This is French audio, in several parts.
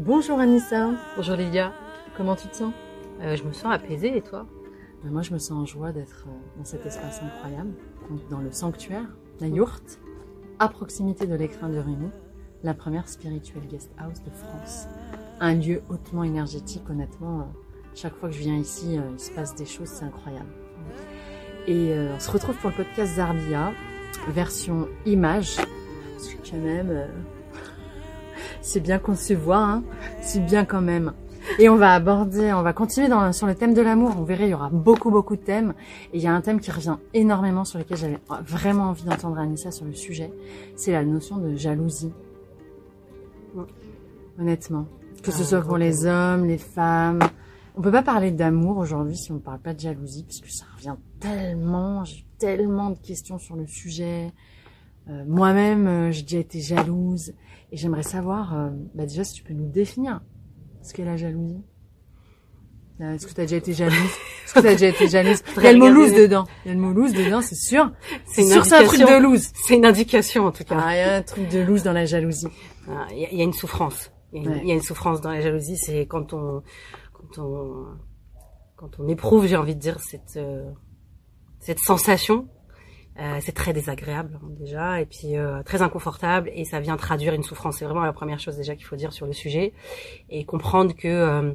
Bonjour Anissa, Bonjour Lilia, comment tu te sens? Euh, je me sens apaisée et toi? Ben, Moi je me sens en joie d'être euh, dans cet espace incroyable, donc dans le sanctuaire, la yourte, à proximité de l'écrin de Rémy, la première spirituelle guest house de France. Un lieu hautement énergétique, honnêtement, euh, chaque fois que je viens ici, il se passe des choses, c'est incroyable. Et euh, on se retrouve pour le podcast Zarbia, version image, parce que quand même, euh, c'est bien qu'on se voit, hein, c'est bien quand même. Et on va aborder, on va continuer dans, sur le thème de l'amour. Vous verrez, il y aura beaucoup, beaucoup de thèmes. Et il y a un thème qui revient énormément sur lequel j'avais vraiment envie d'entendre Anissa sur le sujet. C'est la notion de jalousie. Honnêtement. Que ce Ah, soit pour les hommes, les femmes. On peut pas parler d'amour aujourd'hui si on ne parle pas de jalousie, parce que ça revient tellement, j'ai tellement de questions sur le sujet. Euh, Moi-même, euh, j'ai déjà été jalouse. Et j'aimerais savoir, euh, bah déjà, si tu peux nous définir ce qu'est la jalousie. Euh, Est-ce que tu as déjà été jalouse Est-ce que tu as déjà été jalouse Il y a le mot loose dedans. Il y a le mot loose dedans, c'est sûr. C'est sûr, c'est un truc indication. de loose. C'est une indication en tout cas. Ah, il y a un truc de loose dans la jalousie. Ah, Il y, a- il y a une souffrance. Il y, a une- Ouais. il y a une souffrance dans la jalousie, c'est quand on, quand on, quand on éprouve, j'ai envie de dire cette, euh, cette sensation. Euh, c'est très désagréable hein, déjà, et puis euh, très inconfortable, et ça vient traduire une souffrance. C'est vraiment la première chose déjà qu'il faut dire sur le sujet, et comprendre que euh,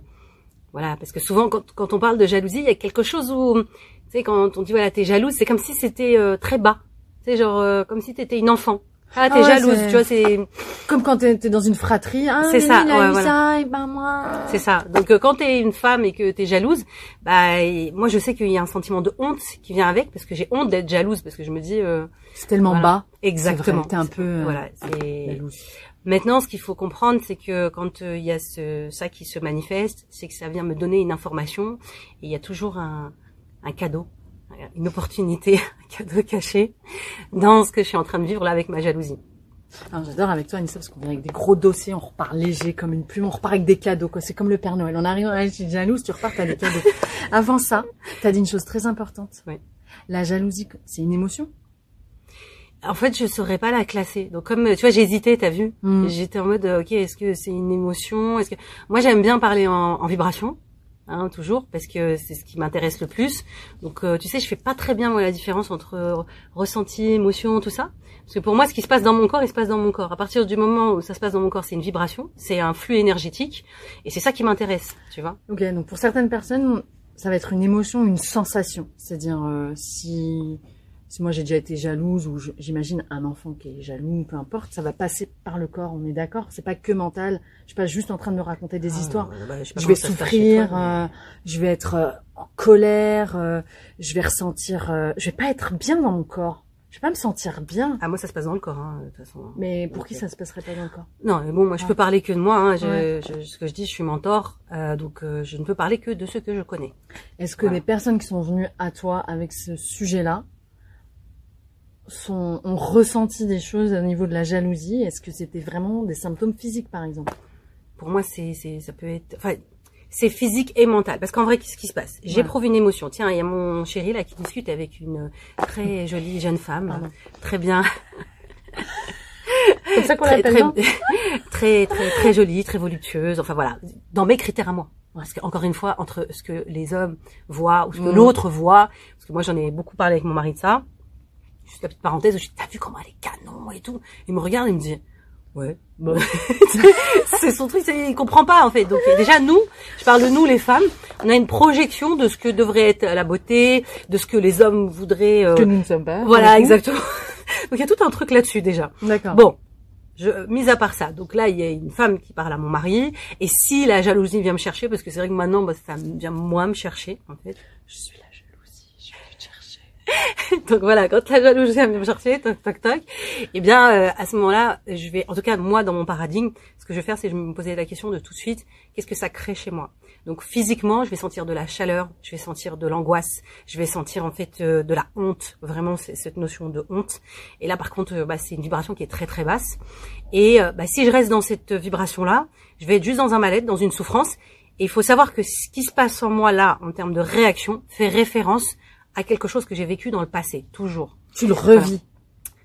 voilà, parce que souvent quand, quand on parle de jalousie, il y a quelque chose où, tu sais, quand on dit voilà t'es jalouse, c'est comme si c'était euh, très bas, sais genre euh, comme si t'étais une enfant. Ah t'es Ah ouais, jalouse, tu vois c'est Comme quand t'es dans une fratrie. Ah, C'est ça, lui, il a ouais, eu voilà. ça, et ben moi. C'est ça. Donc euh, quand t'es une femme et que t'es jalouse, bah et moi je sais qu'il y a un sentiment de honte qui vient avec parce que j'ai honte d'être jalouse parce que je me dis euh, C'est tellement Voilà. bas. exactement. T'es un peu, euh, Voilà. c'est- Jalouse. Maintenant, ce qu'il faut comprendre, c'est que quand euh, il y a ce ça qui se manifeste, c'est que ça vient me donner une information et il y a toujours un un cadeau, une opportunité, un cadeau caché dans ce que je suis en train de vivre là avec ma jalousie. Alors, j'adore avec toi, Anissa, parce qu'on vient avec des gros dossiers, on repart léger comme une plume, on repart avec des cadeaux, quoi. C'est comme le Père Noël. On arrive, ah, je suis jalouse, tu repars, t'as des cadeaux. Avant ça, t'as dit une chose très importante. Oui. La jalousie, c'est une émotion? En fait, je saurais pas la classer. Donc comme tu vois, hésité, t'as vu? Mm. J'étais en mode, ok, est-ce que c'est une émotion? Est-ce que moi j'aime bien parler en, en vibration, hein, toujours, parce que c'est ce qui m'intéresse le plus. Donc euh, tu sais, je fais pas très bien moi la différence entre euh, ressenti, émotion, tout ça. Parce que pour moi, ce qui se passe dans mon corps, il se passe dans mon corps. À partir du moment où ça se passe dans mon corps, c'est une vibration, c'est un flux énergétique, et c'est ça qui m'intéresse, tu vois Ok, donc pour certaines personnes, ça va être une émotion, une sensation. C'est-à-dire, euh, si, si moi j'ai déjà été jalouse, ou j'imagine un enfant qui est jaloux, peu importe, ça va passer par le corps, on est d'accord C'est pas que mental. Je suis pas juste en train de me raconter des Ah, histoires. bah, je vais souffrir, toi, mais- euh, je vais être euh, en colère, euh, je vais ressentir, je vais pas être bien dans mon corps. Je vais pas me sentir bien. Ah moi ça se passe dans le corps, hein, de toute façon. Mais pour qui ça se passerait pas dans le corps? Non, mais bon, moi je Ah. peux parler que de moi. Hein. Je, Ouais. je- ce que je dis, je suis mentor, euh, donc je ne peux parler que de ceux que je connais. Est-ce que Voilà. les personnes qui sont venues à toi avec ce sujet-là sont, ont ressenti des choses au niveau de la jalousie Est-ce que c'était vraiment des symptômes physiques, par exemple? Pour moi, c'est, c'est, ça peut être, enfin, c'est physique et mental. Parce qu'en vrai, qu'est-ce qui se passe? J'éprouve une émotion. Tiens, il y a mon chéri là qui discute avec une très jolie jeune femme, Pardon. très bien, Comme ça qu'on très, l'appelle, très, très, très, très jolie, très voluptueuse. Enfin voilà, dans mes critères à moi. Parce que encore une fois, entre ce que les hommes voient ou ce que Mm. l'autre voit, parce que moi j'en ai beaucoup parlé avec mon mari de ça. Juste la petite parenthèse je dis, t'as vu comment elle est canon et tout. Il me regarde il me dit, ouais, bon. c'est son truc, il comprend pas en fait. Donc déjà nous, je parle de nous les femmes, on a une projection de ce que devrait être la beauté, de ce que les hommes voudraient. euh, Que nous ne sommes pas. voilà, exactement. Donc il y a tout un truc là-dessus déjà. D'accord. Bon, je, mis à part ça, donc là il y a une femme qui parle à mon mari, et si la jalousie vient me chercher, parce que c'est vrai que maintenant bah, ça vient moi me chercher en fait. Je suis la jalousie, je vais te chercher. Donc voilà, quand la jalousie vient me chercher, toc toc toc, eh bien euh, à ce moment-là, je vais, en tout cas moi dans mon paradigme, ce que je vais faire, c'est je vais me poser la question de tout de suite, qu'est-ce que ça crée chez moi? Donc physiquement, je vais sentir de la chaleur, je vais sentir de l'angoisse, je vais sentir en fait euh, de la honte, vraiment c'est cette notion de honte. Et là par contre, euh, bah, c'est une vibration qui est très très basse. Et euh, bah, si je reste dans cette vibration-là, je vais être juste dans un mal-être, dans une souffrance. Et il faut savoir que ce qui se passe en moi là, en termes de réaction, fait référence à quelque chose que j'ai vécu dans le passé, toujours. Tu le revis.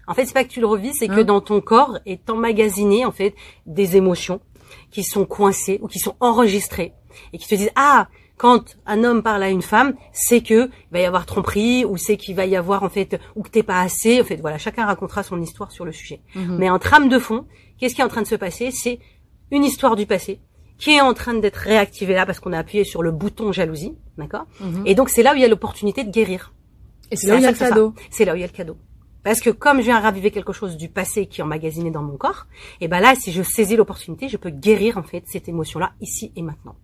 En fait, c'est pas que tu le revis, c'est Hein que dans ton corps est emmagasiné en fait des émotions qui sont coincés ou qui sont enregistrés et qui te disent ah quand un homme parle à une femme, c'est que il va y avoir tromperie ou c'est qu'il va y avoir en fait ou que t'es pas assez. En fait, voilà, chacun racontera son histoire sur le sujet. Mhm. Mais en trame de fond, qu'est-ce qui est en train de se passer? C'est une histoire du passé qui est en train d'être réactivée là parce qu'on a appuyé sur le bouton jalousie, d'accord Mhm. Et donc c'est là où il y a l'opportunité de guérir. Et c'est là où il y a le cadeau. C'est là où il y a le cadeau. Parce que comme je viens raviver quelque chose du passé qui est emmagasiné dans mon corps, et ben là, si je saisis l'opportunité, je peux guérir en fait cette émotion-là ici et maintenant.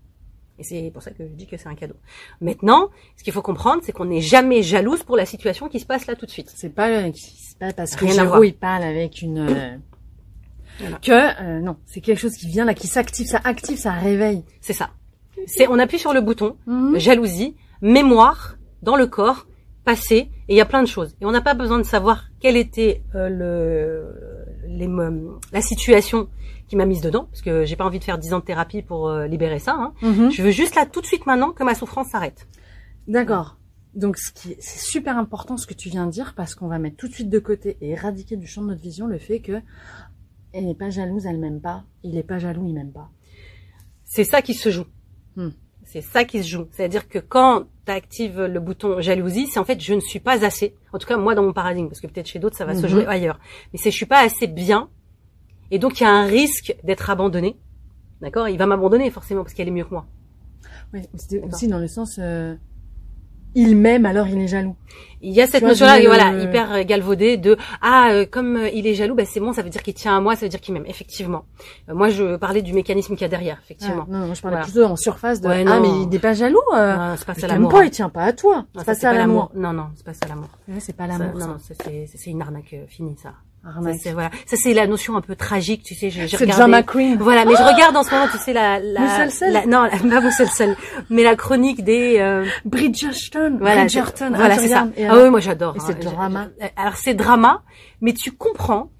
Et c'est pour ça que je dis que c'est un cadeau. Maintenant, ce qu'il faut comprendre, c'est qu'on n'est jamais jalouse pour la situation qui se passe là tout de suite. C'est pas, c'est pas parce que Rien voir. il parle avec une, euh, Voilà. que, euh, non, c'est quelque chose qui vient là, qui s'active, ça active, ça réveille. C'est ça. C'est on appuie sur le bouton Mhm. jalousie, mémoire dans le corps, passé, et il y a plein de choses. Et on n'a pas besoin de savoir quelle était euh, le les, mo- la situation qui m'a mise dedans, parce que j'ai pas envie de faire 10 ans de thérapie pour euh, libérer ça. Hein. Mhm. Je veux juste là tout de suite maintenant que ma souffrance s'arrête. D'accord. Donc, ce qui, est- c'est super important ce que tu viens de dire parce qu'on va mettre tout de suite de côté et éradiquer du champ de notre vision le fait que elle n'est pas jalouse, elle m'aime pas. Il est pas jaloux, il m'aime pas. C'est ça qui se joue. Hmm. C'est ça qui se joue. C'est-à-dire que quand tu actives le bouton jalousie, c'est en fait je ne suis pas assez. En tout cas moi dans mon paradigme, parce que peut-être chez d'autres ça va se Mhm. jouer ailleurs. Mais c'est je suis pas assez bien, et donc il y a un risque d'être abandonné. D'accord? Il va m'abandonner forcément parce qu'elle est mieux que moi. D'accord. aussi dans le sens, euh, il m'aime alors il est jaloux. Il y a cette notion-là, voilà, le- hyper euh, galvaudée de ah euh, comme euh, il est jaloux, bah c'est bon, ça veut dire qu'il tient à moi, ça veut dire qu'il m'aime. Effectivement. Euh, moi je parlais du mécanisme qu'il y a derrière, effectivement. Ah, non, non, je parlais Voilà. plutôt en surface de Ouais, ah non. mais il n'est pas jaloux. Euh, Non, c'est pas ça l'amour. pas, hein. il tient pas à toi. Non, C'est ça, pas ça l'amour. Non, non, c'est pas ça l'amour. Ouais, c'est pas l'amour. Non, non, c'est c'est une arnaque euh, finie ça. Ça, Arnaque. c'est voilà. Ça c'est la notion un peu tragique, tu sais. J'ai C'est. John McQueen. Voilà, mais je regarde en ce moment, tu sais la la, la non, la, pas mais la chronique des euh, Bridgerton. voilà, Bridgerton. voilà, ah, tu c'est ça. Ah oui, moi j'adore. Et c'est hein. drama. Alors c'est drama, mais tu comprends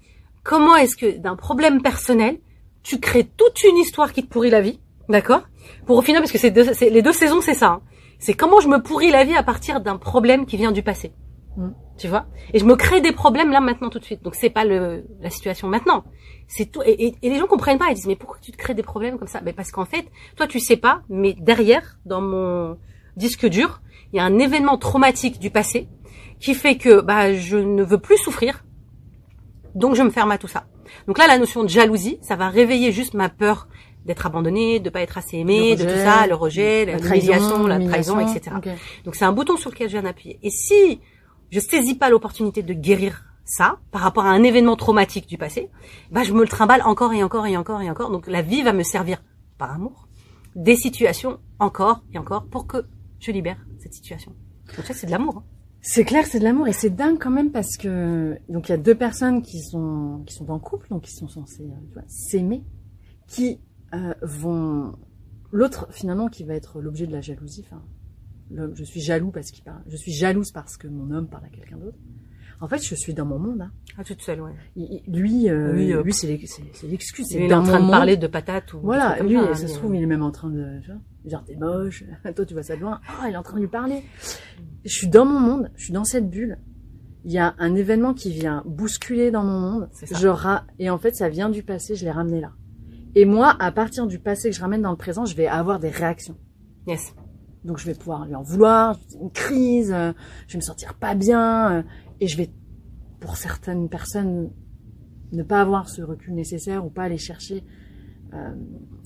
comment est-ce que d'un problème personnel, tu crées toute une histoire qui te pourrit la vie, d'accord? Pour au final, parce que c'est deux- c'est- les deux saisons, c'est ça. hein. C'est comment je me pourris la vie à partir d'un problème qui vient du passé. Mm. Tu vois? Et je me crée des problèmes là maintenant tout de suite. Donc c'est pas le la situation maintenant. C'est tout. Et, et- et les gens comprennent pas. Ils disent mais pourquoi tu te crées des problèmes comme ça? Ben parce qu'en fait, toi tu sais pas, mais derrière, dans mon disque dur, il y a un événement traumatique du passé qui fait que bah je ne veux plus souffrir. Donc je me ferme à tout ça. Donc là, la notion de jalousie, ça va réveiller juste ma peur d'être abandonné, de pas être assez aimé, de tout ça, le rejet, la l'humiliation, la trahison, etc. Donc c'est un bouton sur lequel je viens d'appuyer. Et si je saisis pas l'opportunité de guérir ça par rapport à un événement traumatique du passé, bah je me le trimballe encore et encore et encore et encore. Donc la vie va me servir par amour des situations encore et encore pour que je libère cette situation. Donc ça c'est de l'amour. hein. C'est clair, c'est de l'amour et c'est dingue quand même parce que donc il y a deux personnes qui sont qui sont en couple donc qui sont censées euh, s'aimer, qui euh, vont l'autre finalement qui va être l'objet de la jalousie. Enfin, l'homme, je suis jaloux parce qu'il parle, je suis jalouse parce que mon homme parle à quelqu'un d'autre. En fait, je suis dans mon monde. Hein. Ah toute seule, ouais. Il- il- lui, euh, euh, lui c'est l'ex- c'est- c'est l'excuse. Il est en train de parler de patates ou Voilà, lui, ça, hein, ça se trouve, il est même en train de, tu vois, genre t'es moche, toi tu vois ça de loin, ah il est en train de lui parler. Je suis dans mon monde, je suis dans cette bulle. Il y a un événement qui vient bousculer dans mon monde. Je ra... et en fait ça vient du passé, je l'ai ramené là. Et moi, à partir du passé que je ramène dans le présent, je vais avoir des réactions. Yes. Donc je vais pouvoir lui en vouloir, une crise, euh, je vais me sentir pas bien, euh, et je vais, pour certaines personnes, ne pas avoir ce recul nécessaire ou pas aller chercher euh,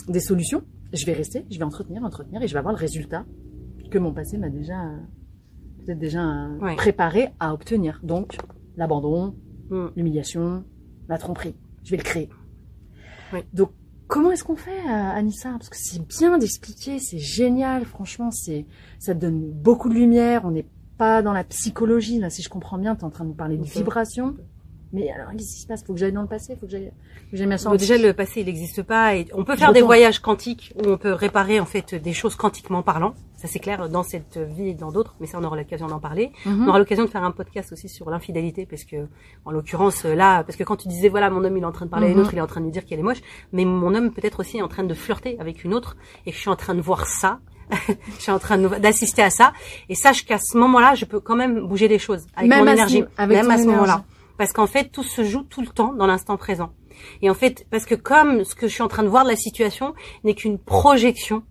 des solutions. Je vais rester, je vais entretenir, entretenir, et je vais avoir le résultat que mon passé m'a déjà peut-être déjà Ouais. préparé à obtenir. Donc l'abandon, Mm. l'humiliation, la tromperie. Je vais le créer. Oui. Donc, comment est-ce qu'on fait, euh, Anissa? Parce que c'est bien d'expliquer, c'est génial, franchement, c'est, ça te donne beaucoup de lumière. On n'est pas dans la psychologie, là, si je comprends bien, tu es en train de nous parler de vibration. Mais alors, qu'est-ce qui se passe? Faut que j'aille dans le passé, faut que j'aille, faut que j'aille Bon, déjà le passé il n'existe pas et on peut faire des voyages quantiques où on peut réparer en fait des choses quantiquement parlant. Ça c'est clair dans cette vie et dans d'autres, mais ça on aura l'occasion d'en parler. Mhm. On aura l'occasion de faire un podcast aussi sur l'infidélité parce que en l'occurrence là parce que quand tu disais voilà mon homme il est en train de parler à une Mhm. autre, il est en train de lui dire qu'elle est moche, mais mon homme peut-être aussi est en train de flirter avec une autre et que je suis en train de voir ça. je suis en train d'assister à ça et sache qu'à ce moment-là, je peux quand même bouger les choses avec Même mon ce énergie, avec même à ce moment-là. Parce qu'en fait, tout se joue tout le temps dans l'instant présent. Et en fait, parce que comme ce que je suis en train de voir de la situation n'est qu'une projection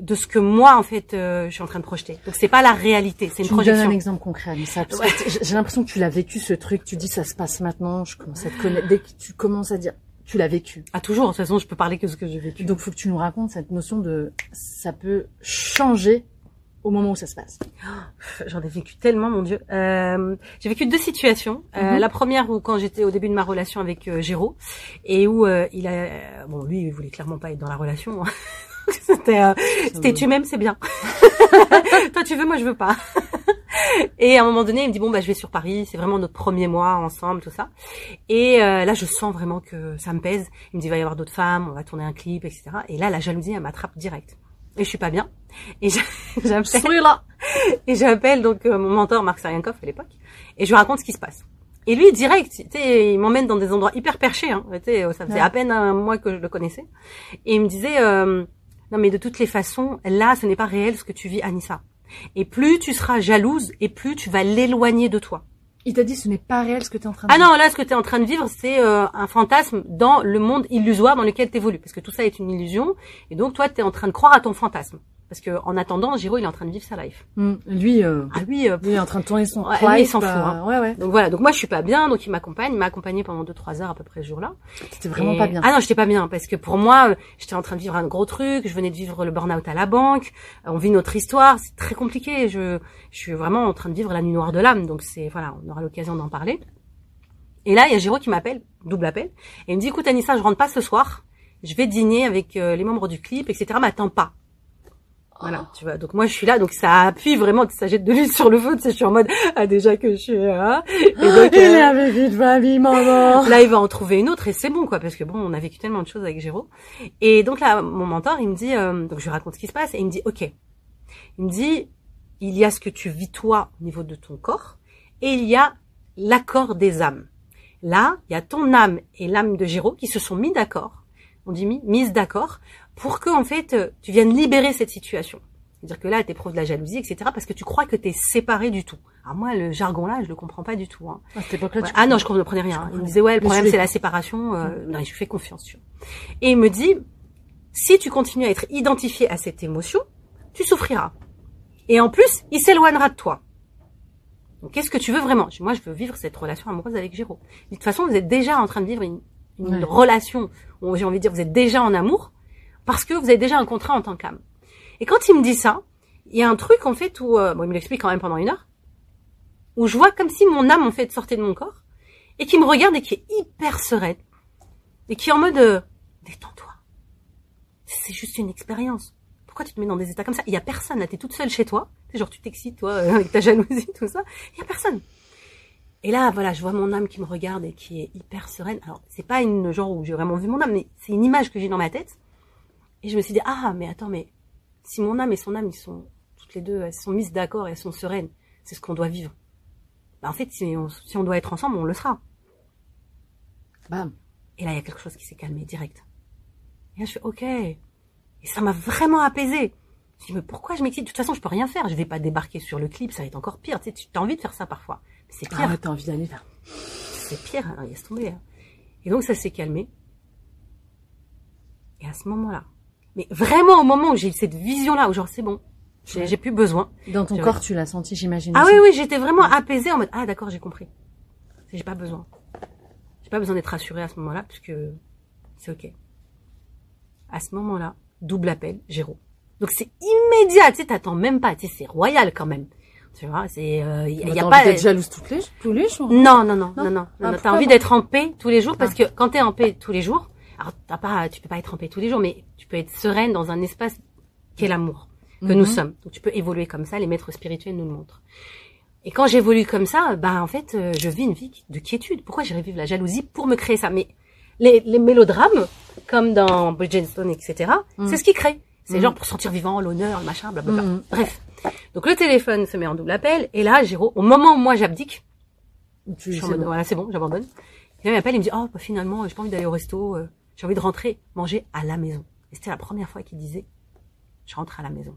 de ce que moi en fait euh, je suis en train de projeter. Donc c'est pas la réalité, c'est une tu me projection. donnes un exemple concret, Anissa, parce que j'ai- l'impression que tu l'as vécu ce truc. Tu dis ça se passe maintenant. Je commence à te connaître. Dès que tu commences à dire, tu l'as vécu. Ah toujours, de toute façon, je peux parler que ce que j'ai vécu. Donc faut que tu nous racontes cette notion de ça peut changer au moment où ça se passe. J'en ai vécu tellement, mon Dieu. Euh, j'ai vécu deux situations. Euh, Mhm. La première où quand j'étais au début de ma relation avec euh, Géraud et où euh, il a, bon, lui, il voulait clairement pas être dans la relation. hein. c'était, euh, c'était tu m'aimes, c'est bien. Toi, tu veux, moi, je veux pas. et à un moment donné, il me dit bon, bah, je vais sur Paris. C'est vraiment notre premier mois ensemble, tout ça. Et euh, là, je sens vraiment que ça me pèse. Il me dit il va y avoir d'autres femmes, on va tourner un clip, etc. Et là, la jalousie, elle m'attrape direct. Et je suis pas bien. Et j'a- j'appelle là. et j'appelle donc euh, mon mentor Marc Sarienkoff à l'époque et je lui raconte ce qui se passe. Et lui direct, tu sais, il m'emmène dans des endroits hyper perchés. Hein, tu sais, ça faisait Ouais. à peine un mois que je le connaissais. Et il me disait euh, non mais de toutes les façons, là, ce n'est pas réel ce que tu vis, Anissa. Et plus tu seras jalouse, et plus tu vas l'éloigner de toi. Il t'a dit ce n'est pas réel ce que tu es en train de Ah non, là, ce que tu es en train de vivre, c'est euh, un fantasme dans le monde illusoire dans lequel tu évolues. Parce que tout ça est une illusion. Et donc, toi, tu es en train de croire à ton fantasme. Parce que en attendant, Giro, il est en train de vivre sa life. Hmm, Lui, euh, Ah euh, lui est en train de tourner son Ouais, lui, il s'en fout, euh, hein. Ouais, ouais. Donc voilà, donc moi je suis pas bien, donc il m'accompagne, il m'a accompagné pendant 2-3 heures à peu près ce jour-là. C'était vraiment Et- pas bien. Ah non, j'étais pas bien parce que pour moi, euh, j'étais en train de vivre un gros truc, je venais de vivre le burn-out à la banque, euh, on vit notre histoire, c'est très compliqué, je je suis vraiment en train de vivre la nuit noire de l'âme, donc c'est voilà, on aura l'occasion d'en parler. Et là, il y a Giro qui m'appelle, double appel, et il me dit écoute Anissa, je rentre pas ce soir, je vais dîner avec euh, les membres du clip, etc. M'attends pas. Voilà, tu vois. Donc moi je suis là, donc ça appuie vraiment, ça jette de l'huile sur le feu. Tu sais, je suis en mode ah déjà que je suis là. Et donc, Il euh, avait vu de famille, maman. Là, il va en trouver une autre et c'est bon, quoi, parce que bon, on a vécu tellement de choses avec Géraud. Et donc là, mon mentor, il me dit, euh, donc je lui raconte ce qui se passe et il me dit, ok. Il me dit, il y a ce que tu vis toi au niveau de ton corps et il y a l'accord des âmes. Là, il y a ton âme et l'âme de Géraud qui se sont mis d'accord. On dit mis, mises d'accord pour que en fait euh, tu viennes libérer cette situation. C'est-à-dire que là, tu éprouves de la jalousie, etc. Parce que tu crois que tu es séparé du tout. Alors moi, le jargon là, je le comprends pas du tout. Hein. À cette époque-là, Ouais. tu Ah non, je comprenais rien. Il me disait ouais, le problème c'est la séparation. Euh, non, je lui fais confiance. tu vois. Et il me dit, si tu continues à être identifié à cette émotion, tu souffriras. Et en plus, il s'éloignera de toi. Donc qu'est-ce que tu veux vraiment? Moi, je veux vivre cette relation amoureuse avec Géraud. De toute façon, vous êtes déjà en train de vivre une, une Ouais. relation. J'ai envie de dire, vous êtes déjà en amour parce que vous avez déjà un contrat en tant qu'âme. Et quand il me dit ça, il y a un truc en fait où, euh, bon, il me l'explique quand même pendant une heure, où je vois comme si mon âme en fait sortait de mon corps et qui me regarde et qui est hyper sereine et qui est en mode euh, détends-toi. C'est juste une expérience. Pourquoi tu te mets dans des états comme ça? Il y a personne là, t'es toute seule chez toi. C'est genre tu t'excites toi avec ta jalousie tout ça. Il y a personne. Et là voilà, je vois mon âme qui me regarde et qui est hyper sereine. Alors c'est pas une genre où j'ai vraiment vu mon âme, mais c'est une image que j'ai dans ma tête. Et je me suis dit ah mais attends mais si mon âme et son âme ils sont toutes les deux elles sont mises d'accord et elles sont sereines, c'est ce qu'on doit vivre. Bah, en fait si on, si on doit être ensemble on le sera. Bam. Et là, il y a quelque chose qui s'est calmé direct. Et là, je fais OK. Et ça m'a vraiment apaisé. Je dis, mais pourquoi je m'excite? De toute façon, je peux rien faire. Je vais pas débarquer sur le clip, ça va être encore pire. Tu sais, tu as envie de faire ça parfois. C'est pire. Ah t'as envie d'aller là. C'est pire. Alors, laisse tomber. hein. Et donc, ça s'est calmé. Et à ce moment-là, mais vraiment au moment où j'ai eu cette vision-là, où genre, c'est bon, j'ai Ouais. plus besoin. Dans ton corps, tu l'as senti, j'imagine. Ah aussi. oui, oui, j'étais vraiment apaisée en mode, ah d'accord, j'ai compris. J'ai pas besoin. J'ai pas besoin d'être rassurée à ce moment-là, puisque c'est ok. À ce moment-là, double appel, Géraud. Donc c'est immédiat, tu sais, t'attends même pas, tu sais, c'est royal quand même. Tu vois, c'est, euh, y, a- Bah, y a pas. envie d'être jalouse toutes les, tous les jours. Non, non, non, non, Non non, non, Ah, non. T'as envie d'être en paix tous les jours parce Ah. que quand t'es en paix tous les jours, alors t'as pas, tu peux pas être en paix tous les jours, mais tu peux être sereine dans un espace qu'est l'amour que nous Mhm. sommes. Donc tu peux évoluer comme ça, les maîtres spirituels nous le montrent. Et quand j'évolue comme ça, ben en fait, euh, je vis une vie de quiétude. Pourquoi j'irais vivre la jalousie pour me créer ça? Mais les, les mélodrames, comme dans Bridgerton, etc., Mhm. c'est ce qui crée. C'est Mhm. genre pour sentir vivant, l'honneur, le machin, blablabla. Bref. Donc le téléphone se met en double appel, et là, Géraud, au moment où moi j'abdique, Tu, je suis en c'est mode, bon. voilà, c'est bon, j'abandonne. Il m'appelle, il me dit, oh, bah, finalement, j'ai pas envie d'aller au resto, euh, j'ai envie de rentrer, manger à la maison. Et c'était la première fois qu'il disait, je rentre à la maison.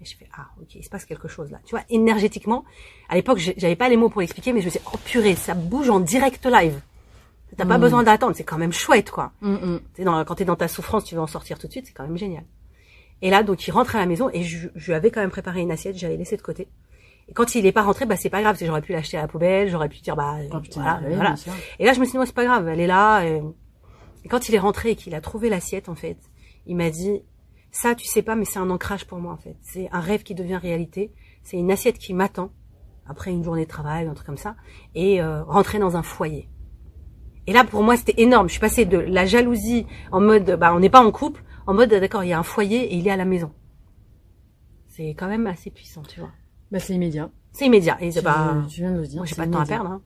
Et je fais, ah, ok, il se passe quelque chose là. Tu vois, énergétiquement, à l'époque, j'avais pas les mots pour l'expliquer, mais je me suis dit, oh purée, ça bouge en direct live. T'as pas Mm. besoin d'attendre, c'est quand même chouette, quoi. Mm, mm. T'es dans, quand t'es dans ta souffrance, tu veux en sortir tout de suite, c'est quand même génial. Et là, donc, il rentre à la maison et je, je lui avais quand même préparé une assiette, j'avais laissé de côté. Et quand il est pas rentré, bah c'est pas grave, j'aurais pu l'acheter à la poubelle, j'aurais pu dire bah Oh, putain, voilà, oui, voilà. Et là, je me suis dit, ouais, c'est pas grave, elle est là. Et, et quand il est rentré et qu'il a trouvé l'assiette, en fait, il m'a dit, ça, tu sais pas, mais c'est un ancrage pour moi, en fait. C'est un rêve qui devient réalité. C'est une assiette qui m'attend après une journée de travail, un truc comme ça, et euh, rentrer dans un foyer. Et là, pour moi, c'était énorme. Je suis passée de la jalousie en mode, bah, on n'est pas en couple, en mode, d'accord, il y a un foyer et il est à la maison. C'est quand même assez puissant, tu vois. Bah, c'est immédiat. C'est immédiat. Et Tu, pas, tu viens de le dire. moi, j'ai pas de temps à perdre. Hein.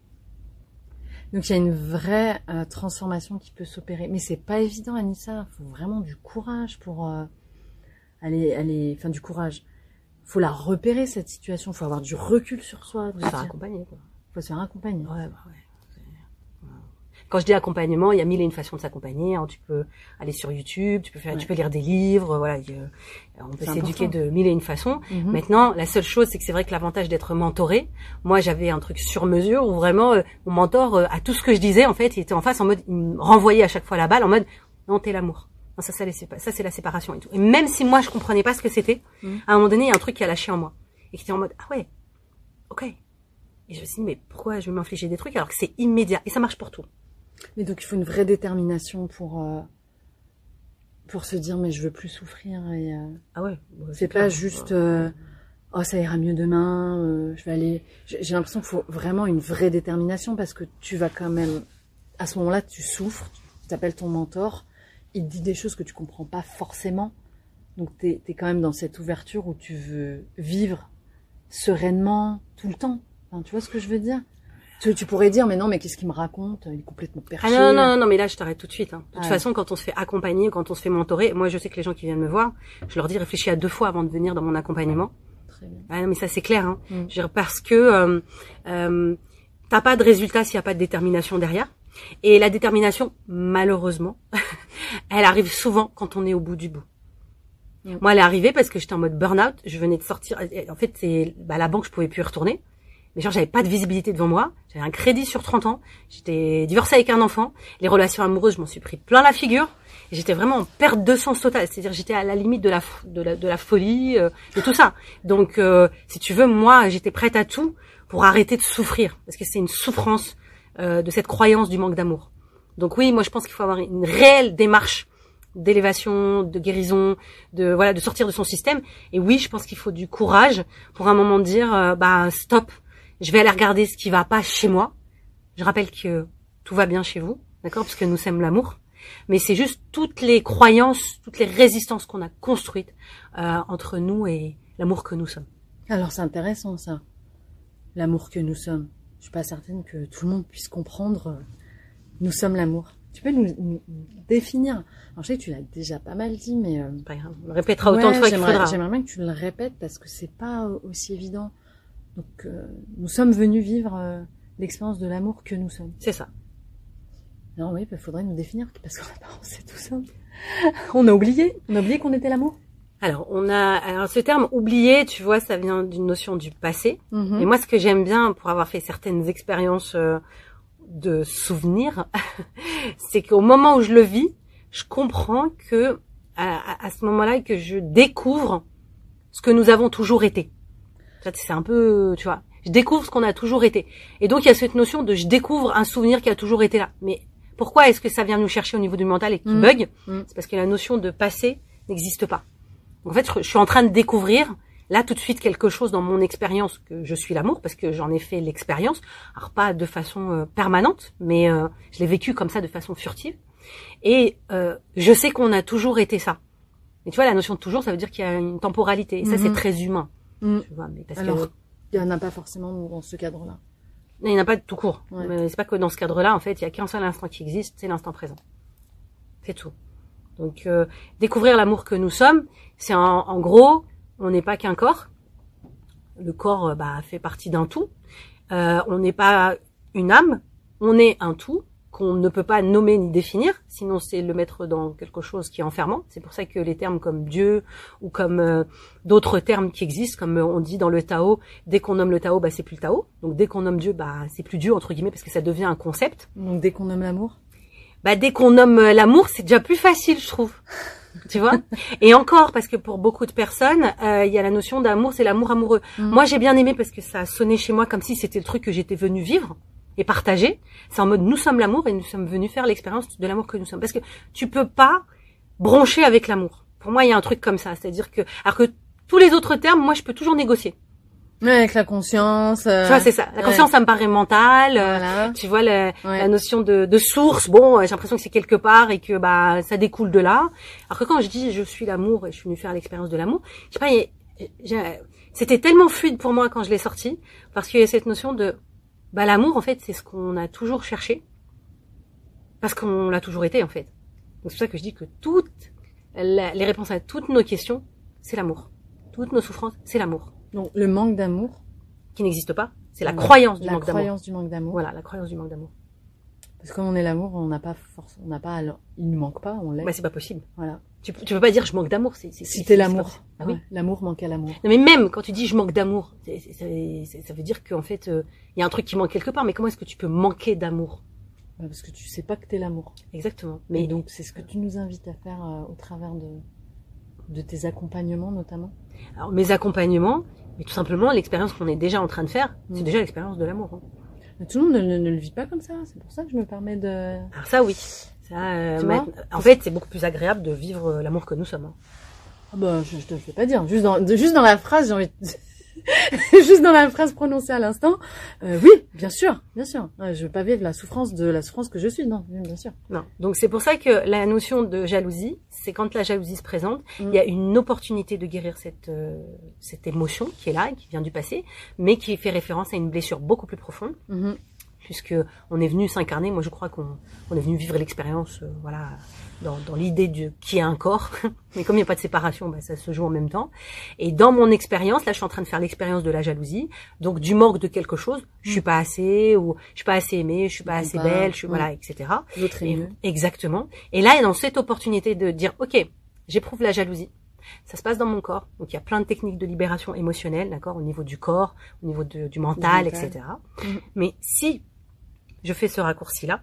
Donc il y a une vraie euh, transformation qui peut s'opérer, mais c'est pas évident, Anissa. Il faut vraiment du courage pour euh, aller, aller, enfin du courage. Faut la repérer cette situation. Faut avoir du recul sur soi. de Faut se faire accompagner, quoi. Faut se faire accompagner. Ouais, bah ouais. Quand je dis accompagnement, il y a mille et une façons de s'accompagner. hein. Tu peux aller sur YouTube, tu peux faire, Ouais. tu peux lire des livres, voilà. y on peut s'éduquer de mille et une façons. Mhm. Maintenant, la seule chose, c'est que c'est vrai que l'avantage d'être mentoré, moi j'avais un truc sur mesure où vraiment euh, mon mentor, euh, à tout ce que je disais, en fait, il était en face en mode, il me renvoyait à chaque fois la balle en mode, non, t'es l'amour. Non, ça, ça, ça c'est la séparation et tout. Et même si moi je comprenais pas ce que c'était, Mhm. à un moment donné, il y a un truc qui a lâché en moi et qui était en mode, ah ouais, ok. Et je me suis dit, mais pourquoi je vais m'infliger des trucs alors que c'est immédiat et ça marche pour tout. Mais donc il faut une vraie détermination pour euh, pour se dire mais je veux plus souffrir et euh, Ah ouais. c'est pas juste euh, oh ça ira mieux demain, je vais aller. J'ai l'impression qu'il faut vraiment une vraie détermination parce que tu vas quand même à ce moment-là tu souffres, tu t'appelles ton mentor, il te dit des choses que tu comprends pas forcément, donc t'es es quand même dans cette ouverture où tu veux vivre sereinement tout le temps. Enfin, tu vois ce que je veux dire? Tu, tu pourrais dire mais non mais qu'est-ce qu'il me raconte? Il est complètement perché. Ah non, non, non, non, mais là, je t'arrête tout de suite. hein. De toute façon, quand on se fait accompagner, quand on se fait mentorer, moi, je sais que les gens qui viennent me voir, je leur dis réfléchis à deux fois avant de venir dans mon accompagnement. Très bien. Ah non, mais ça, c'est clair. Hein. Mm. Je veux dire, parce que euh, euh, t'as pas de résultat s'il n'y a pas de détermination derrière. Et la détermination, malheureusement, elle arrive souvent quand on est au bout du bout. Mm. Moi, elle est arrivée parce que j'étais en mode burn-out. Je venais de sortir. En fait, c'est bah, la banque, je pouvais plus y retourner. Mais genre, j'avais pas de visibilité devant moi. J'avais un crédit sur 30 ans. J'étais divorcée avec un enfant. Les relations amoureuses, je m'en suis pris plein la figure. Et j'étais vraiment en perte de sens totale. C'est-à-dire, j'étais à la limite de la, de la, de la folie, euh, de tout ça. Donc, euh, si tu veux, moi, j'étais prête à tout pour arrêter de souffrir. Parce que c'est une souffrance euh, de cette croyance du manque d'amour. Donc oui, moi, je pense qu'il faut avoir une réelle démarche d'élévation, de guérison, de voilà, de sortir de son système. Et oui, je pense qu'il faut du courage pour un moment dire, euh, bah stop, je vais aller regarder ce qui va pas chez moi. Je rappelle que tout va bien chez vous, d'accord, parce que nous sommes l'amour. Mais c'est juste toutes les croyances, toutes les résistances qu'on a construites euh, entre nous et l'amour que nous sommes. Alors c'est intéressant ça, l'amour que nous sommes. Je suis pas certaine que tout le monde puisse comprendre. euh, Nous sommes l'amour. Tu peux nous, nous- définir? Alors je sais que tu l'as déjà pas mal dit, mais euh, Pas grave, on le répétera autant de fois qu'il j'aimerais- faudra. J'aimerais bien que tu le répètes parce que c'est pas euh, aussi évident. Donc euh, nous sommes venus vivre euh, l'expérience de l'amour que nous sommes. C'est ça. Non oui, il faudrait nous définir parce qu'en apparence c'est tout simple. On a oublié, on a oublié qu'on était l'amour. Alors, on a alors ce terme oublié, tu vois, ça vient d'une notion du passé. Mhm. Et moi, ce que j'aime bien pour avoir fait certaines expériences euh, de souvenirs, c'est qu'au moment où je le vis, je comprends que à ce moment-là, que je découvre ce que nous avons toujours été. C'est un peu, tu vois, je découvre ce qu'on a toujours été. Et donc, il y a cette notion de je découvre un souvenir qui a toujours été là. Mais pourquoi est-ce que ça vient nous chercher au niveau du mental et qui Mhm. bug Mhm. C'est parce que la notion de passé n'existe pas. En fait, je suis en train de découvrir là tout de suite quelque chose dans mon expérience que je suis l'amour parce que j'en ai fait l'expérience. Alors pas de façon euh, permanente, mais euh, je l'ai vécu comme ça de façon furtive. Et euh, je sais qu'on a toujours été ça. Mais tu vois, la notion de toujours, ça veut dire qu'il y a une temporalité. Et ça, c'est Mhm. très humain. Tu vois, mais parce Alors, il y en a pas forcément dans ce cadre-là. il n'y en a pas de tout court. Ouais. Mais c'est pas que dans ce cadre-là, en fait, il y a qu'un seul instant qui existe, c'est l'instant présent. C'est tout. Donc, euh, découvrir l'amour que nous sommes, c'est en, en gros, on n'est pas qu'un corps. Le corps, euh, bah, fait partie d'un tout. Euh, on n'est pas une âme, on est un tout. Qu'on ne peut pas nommer ni définir, sinon c'est le mettre dans quelque chose qui est enfermant. C'est pour ça que les termes comme Dieu ou comme euh, d'autres termes qui existent, comme on dit dans le Tao, dès qu'on nomme le Tao, bah c'est plus le Tao. Donc dès qu'on nomme Dieu, bah c'est plus Dieu entre guillemets parce que ça devient un concept. Donc dès qu'on nomme l'amour? Bah dès qu'on nomme euh, l'amour, c'est déjà plus facile, je trouve. tu vois? Et encore parce que pour beaucoup de personnes, euh, il y a la notion d'amour, c'est l'amour amoureux. Mm. Moi, j'ai bien aimé parce que ça a sonné chez moi comme si c'était le truc que j'étais venue vivre et partager. C'est en mode nous sommes l'amour et nous sommes venus faire l'expérience de l'amour que nous sommes. Parce que tu peux pas broncher avec l'amour. Pour moi, il y a un truc comme ça, c'est-à-dire que alors que tous les autres termes, moi, je peux toujours négocier. Ouais, avec la conscience. euh, Tu vois, c'est ça. La ouais. conscience, ça me paraît mental. euh, Voilà. Tu vois la, Ouais. la notion de, de source. Bon, euh, j'ai l'impression que c'est quelque part et que bah ça découle de là. Alors que quand je dis je suis l'amour et je suis venue faire l'expérience de l'amour, je sais pas, c'était tellement fluide pour moi quand je l'ai sorti parce qu'il y a cette notion de bah l'amour en fait c'est ce qu'on a toujours cherché parce qu'on l'a toujours été en fait. Donc c'est pour ça que je dis que toutes la- les réponses à toutes nos questions c'est l'amour. Toutes nos souffrances c'est l'amour Donc le manque d'amour. qui n'existe pas. C'est la croyance du la manque d'amour. croyance du manque d'amour. Voilà, la croyance du manque d'amour. Parce que comme on est l'amour, on n'a pas force, on n'a pas, alors, il ne manque pas, on l'est. Bah, c'est pas possible. Voilà. Tu, tu peux pas dire je manque d'amour. C'est l'amour. Ah oui. Ouais, L'amour manque à l'amour. Non, mais même quand tu dis je manque d'amour, c'est- ça veut dire qu'en fait, euh, il y a un truc qui manque quelque part. Mais comment est-ce que tu peux manquer d'amour? Ouais, Parce que tu sais pas que t'es l'amour. Exactement. Mais Mais donc c'est ce que tu nous invites à faire euh, au travers de, de tes accompagnements notamment. alors, mes accompagnements, mais tout simplement l'expérience qu'on est déjà en train de faire, c'est Mm. déjà l'expérience de l'amour. hein. Tout le monde ne, ne- ne le vit pas comme ça. C'est pour ça que je me permets de. Alors ça, oui. Ça, euh, Tu en fait, c'est beaucoup plus agréable de vivre euh, l'amour que nous sommes. hein. Ah bah, je, je te le fais pas dire. Juste dans, de- juste dans la phrase, j'ai envie de... juste dans la phrase prononcée à l'instant. euh, oui, bien sûr, bien sûr. Je veux pas vivre la souffrance de la souffrance que je suis. Non, bien sûr. Non. Donc c'est pour ça que la notion de jalousie, c'est quand la jalousie se présente, Mm. il y a une opportunité de guérir cette euh, cette émotion qui est là, qui vient du passé, mais qui fait référence à une blessure beaucoup plus profonde, Mhm. Puisque on est venu s'incarner. Moi, je crois qu'on on est venu vivre l'expérience, euh, voilà, dans, dans l'idée de qui a un corps. mais comme il n'y a pas de séparation, bah, ça se joue en même temps. Et dans mon expérience, là, je suis en train de faire l'expérience de la jalousie, donc du manque de quelque chose. Je suis pas assez, ou je suis pas assez aimée, je suis pas assez belle, je suis ouais. voilà, etc. L'autre Et- exactement. Et là, dans cette opportunité de dire, ok, j'éprouve la jalousie. Ça se passe dans mon corps. Donc, il y a plein de techniques de libération émotionnelle, d'accord, au niveau du corps, au niveau de- du mental, mental. etc. Mhm. Mais si je fais ce raccourci-là,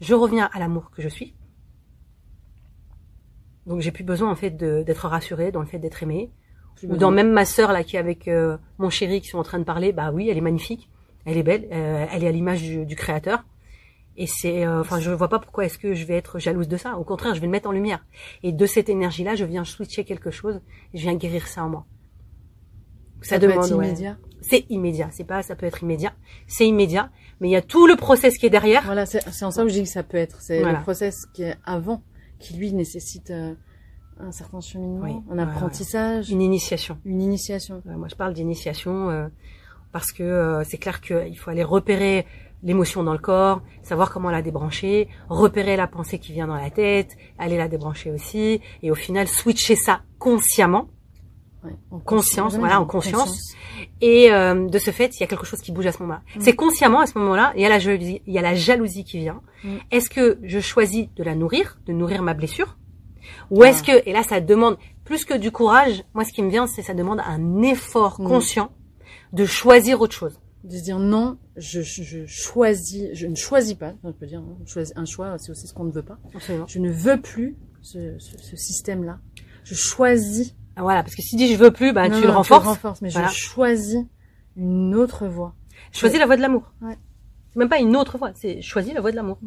je reviens à l'amour que je suis. Donc, j'ai plus besoin, en fait, d'être rassurée dans le fait d'être aimée. Ou dans même ma sœur, là, qui est avec euh, mon chéri, qui sont en train de parler, bah oui, elle est magnifique. Elle est belle. euh, elle est à l'image du, du créateur. Et c'est, euh, enfin, je vois pas pourquoi est-ce que je vais être jalouse de ça. Au contraire, je vais le mettre en lumière. Et de cette énergie-là, je viens switcher quelque chose. et Je viens guérir ça en moi. ça, peut être ouais. immédiat. C'est immédiat. C'est pas, ça peut être immédiat. C'est immédiat. Mais il y a tout le process qui est derrière. Voilà, c'est en ça que je dis que ça peut être. C'est Voilà. le process qui est avant, qui lui nécessite euh, un certain cheminement, Oui, un ouais, apprentissage, Une initiation. une initiation. Euh, moi, je parle d'initiation euh, parce que euh, c'est clair qu'il faut aller repérer l'émotion dans le corps, savoir comment la débrancher, repérer la pensée qui vient dans la tête, aller la débrancher aussi, et au final switcher ça consciemment. Ouais, en Conscience, voilà, en conscience. Et euh, de ce fait, il y a quelque chose qui bouge à ce moment-là. Mm. C'est consciemment à ce moment-là, il y a la jalousie, il y a la jalousie qui vient. Mm. Est-ce que je choisis de la nourrir, de nourrir ma blessure, ou est-ce Ah. que et là ça demande plus que du courage. Moi, ce qui me vient, c'est ça demande un effort Mm. conscient de choisir autre chose. De se dire non, je, je, je choisis, je ne choisis pas. On peut dire, un choix, c'est aussi ce qu'on ne veut pas. Absolument. Je ne veux plus ce, ce, ce système-là. Je choisis. Ah, Voilà, parce que si dis je veux plus, bah Non, tu non, le renforces. renforces, mais Voilà. je choisis une autre voie. Choisis la voie de l'amour. Ouais. C'est même pas une autre voie, c'est choisis la voie de l'amour.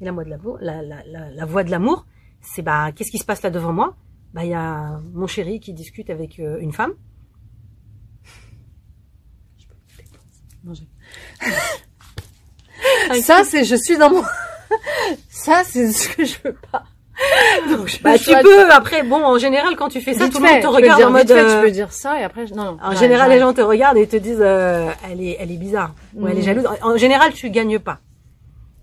Et la voie de l'amour, la, la, la, la voie de l'amour, c'est bah qu'est-ce qui se passe là devant moi? Bah il y a mon chéri qui discute avec euh, une femme. J'ai- ça, c'est je suis dans mon. ça, c'est ce que je veux pas. Donc, Bah tu peux après bon en général quand tu fais ça Vite tout le monde te regarde dire en mode fait, euh, tu peux dire ça et après non non. En général, les gens te regardent et te disent euh, elle est elle est bizarre ou elle est Mhm. jalouse. En en général, tu gagnes pas.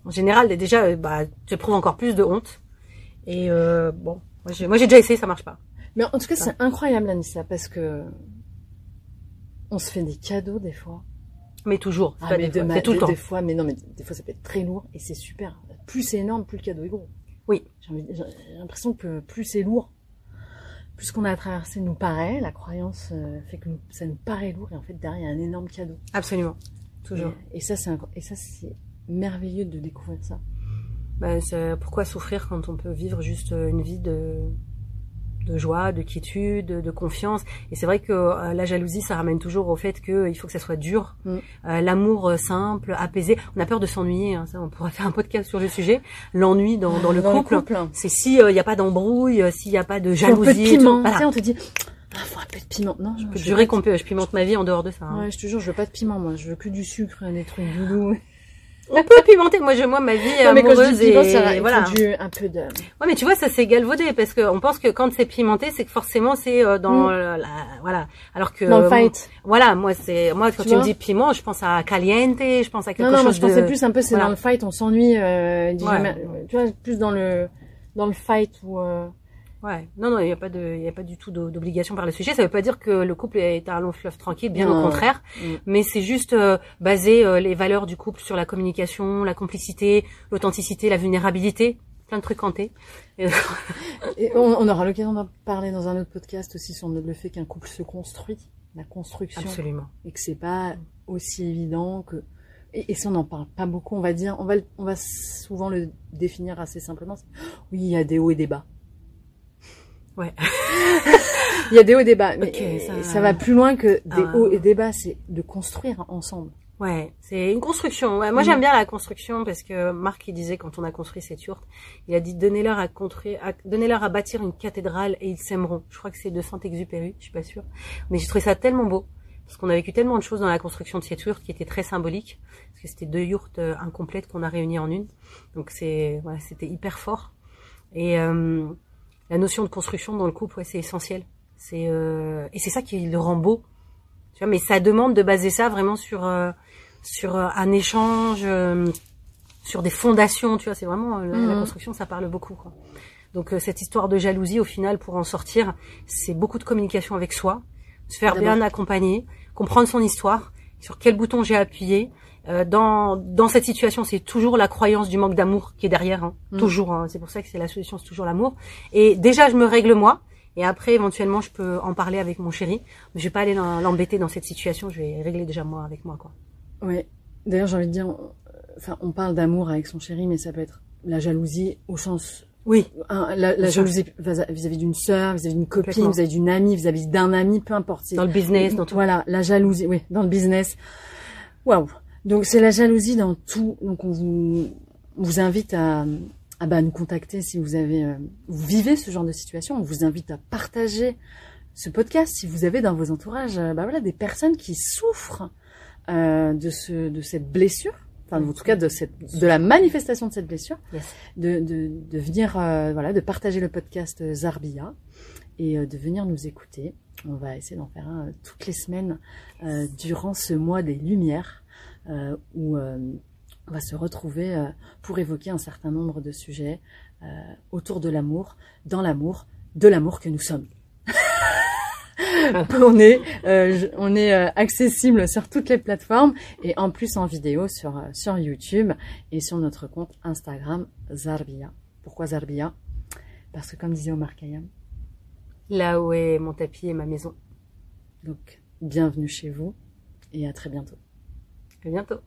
En général, déjà euh, bah tu éprouves encore plus de honte. Et euh, bon, moi j'ai déjà essayé, ça marche pas. Mais en tout cas, c'est incroyable Anissa parce que on se fait des cadeaux des fois. Mais toujours, c'est Ah, c'est tout le temps. Des fois, mais non, mais des fois ça peut être très lourd et c'est super. plus c'est énorme, plus le cadeau est gros. Oui. J'ai l'impression que plus c'est lourd, plus ce qu'on a à traverser nous paraît, la croyance euh, fait que ça nous paraît lourd et en fait derrière il y a un énorme cadeau. Absolument. Toujours. Et, et ça c'est incro- et ça c'est merveilleux de découvrir ça. C'est- pourquoi souffrir quand on peut vivre juste une vie de, de joie, de quiétude, de, de confiance Et c'est vrai que euh, la jalousie, ça ramène toujours au fait qu'il faut que ça soit dur. Mm. Euh, L'amour euh, simple, apaisé. On a peur de s'ennuyer, hein, on pourrait faire un podcast sur le sujet. L'ennui dans, dans le couple, c'est si il n'y a pas d'embrouille, euh, s'il n'y a pas de Faut un peu de jalousie. piment. Voilà. Tu sais, on te dit ah, faut un peu de piment. Non, je Je peux jurer qu'on peut, je pimente ma vie en dehors de ça. hein. Ouais, je te jure, je veux pas de piment moi, je veux que du sucre, des trucs doudous. On peut pimenter. Moi, je, moi, ma vie Non, mais quand je amoureuse dis piment, et ça, il faut voilà. du, un peu de Ouais, mais tu vois, ça c'est galvaudé parce que on pense que quand c'est pimenté, c'est que forcément c'est euh, dans Mm. la, voilà. Alors que dans le euh, fight. Voilà, moi c'est moi quand Tu tu, me dis piment, je pense à caliente, je pense à quelque Non, non, moi chose je pensais de plus un peu, c'est voilà. dans le fight, on s'ennuie, euh, Ouais. tu vois, plus dans le, dans le fight où, euh, Ouais. Non non, il y a pas de il a pas du tout d'o- d'obligation par le sujet, ça veut pas dire que le couple est un long fleuve tranquille, bien Non. au contraire, Mm. mais c'est juste euh, baser euh, les valeurs du couple sur la communication, la complicité, l'authenticité, la vulnérabilité, plein de trucs cantés. Et- et on, on aura l'occasion d'en parler dans un autre podcast aussi sur le fait qu'un couple se construit, la construction, Absolument. et que c'est pas aussi évident que, et, et ça on n'en parle pas beaucoup, on va dire, on va, on va souvent le définir assez simplement. Oui, il y a des hauts et des bas. Ouais. Il y a des hauts et des bas, mais Ok, ça... ça- va plus loin que des Ah. hauts et des bas, c'est de construire ensemble. Ouais, c'est une construction. Ouais, moi Mm. j'aime bien la construction parce que Marc il disait quand on a construit cette yourte, il a dit donnez-leur à construire, à, donnez-leur à bâtir une cathédrale et ils s'aimeront. Je crois que c'est de Saint-Exupéry, je suis pas sûre, mais j'ai trouvé ça tellement beau parce qu'on a vécu tellement de choses dans la construction de cette yourte qui étaient très symboliques parce que c'était deux yourtes euh, incomplètes qu'on a réunies en une. Donc c'est voilà, c'était hyper fort et euh, la notion de construction dans le couple, ouais, c'est essentiel. C'est euh, et c'est ça qui le rend beau. Tu vois, mais ça demande de baser ça vraiment sur euh, sur euh, un échange, euh, sur des fondations. Tu vois, c'est vraiment euh, la, la Mhm. construction, ça parle beaucoup. Quoi. Donc euh, cette histoire de jalousie, au final, pour en sortir, c'est beaucoup de communication avec soi, se faire bien accompagner, comprendre son histoire, sur quel bouton j'ai appuyé. Euh, dans dans cette situation, c'est toujours la croyance du manque d'amour qui est derrière, hein. Mhm. toujours. hein. C'est pour ça que c'est la solution, c'est toujours l'amour. Et déjà, je me règle moi. Et après, éventuellement, je peux en parler avec mon chéri. Mais je vais pas aller l'embêter dans cette situation. Je vais régler déjà moi avec moi, quoi. Ouais. D'ailleurs, j'ai envie de dire, on- enfin, on parle d'amour avec son chéri, mais ça peut être la jalousie au sens, Oui, la, la jalousie vis- vis-à-vis d'une sœur, vis-à-vis d'une copine, vis-à-vis d'une amie, vis-à-vis d'un ami, peu importe. dans le business, dans tout. Voilà, la jalousie, oui, dans le business. Waouh. Donc c'est la jalousie dans tout. Donc on vous, on vous invite à, à bah, nous contacter si vous avez, euh, vous vivez ce genre de situation. On vous invite à partager ce podcast si vous avez dans vos entourages, euh, bah voilà, des personnes qui souffrent euh, de ce, de cette blessure. Enfin, en tout cas, de cette, de la manifestation de cette blessure, Yes. de, de, de venir, euh, voilà, de partager le podcast euh, Zarbia et de venir nous écouter. On va essayer d'en faire un toutes les semaines euh, durant ce mois des Lumières, euh, où euh, on va se retrouver euh, pour évoquer un certain nombre de sujets euh, autour de l'amour, dans l'amour, de l'amour que nous sommes. on est, euh, on est euh, accessible sur toutes les plateformes et en plus en vidéo sur euh, sur YouTube et sur notre compte Instagram Zarbia. Pourquoi Zarbia? Parce que comme disait Omar Khayyam, Là où est mon tapis et ma maison. donc bienvenue chez vous et à très bientôt. À bientôt.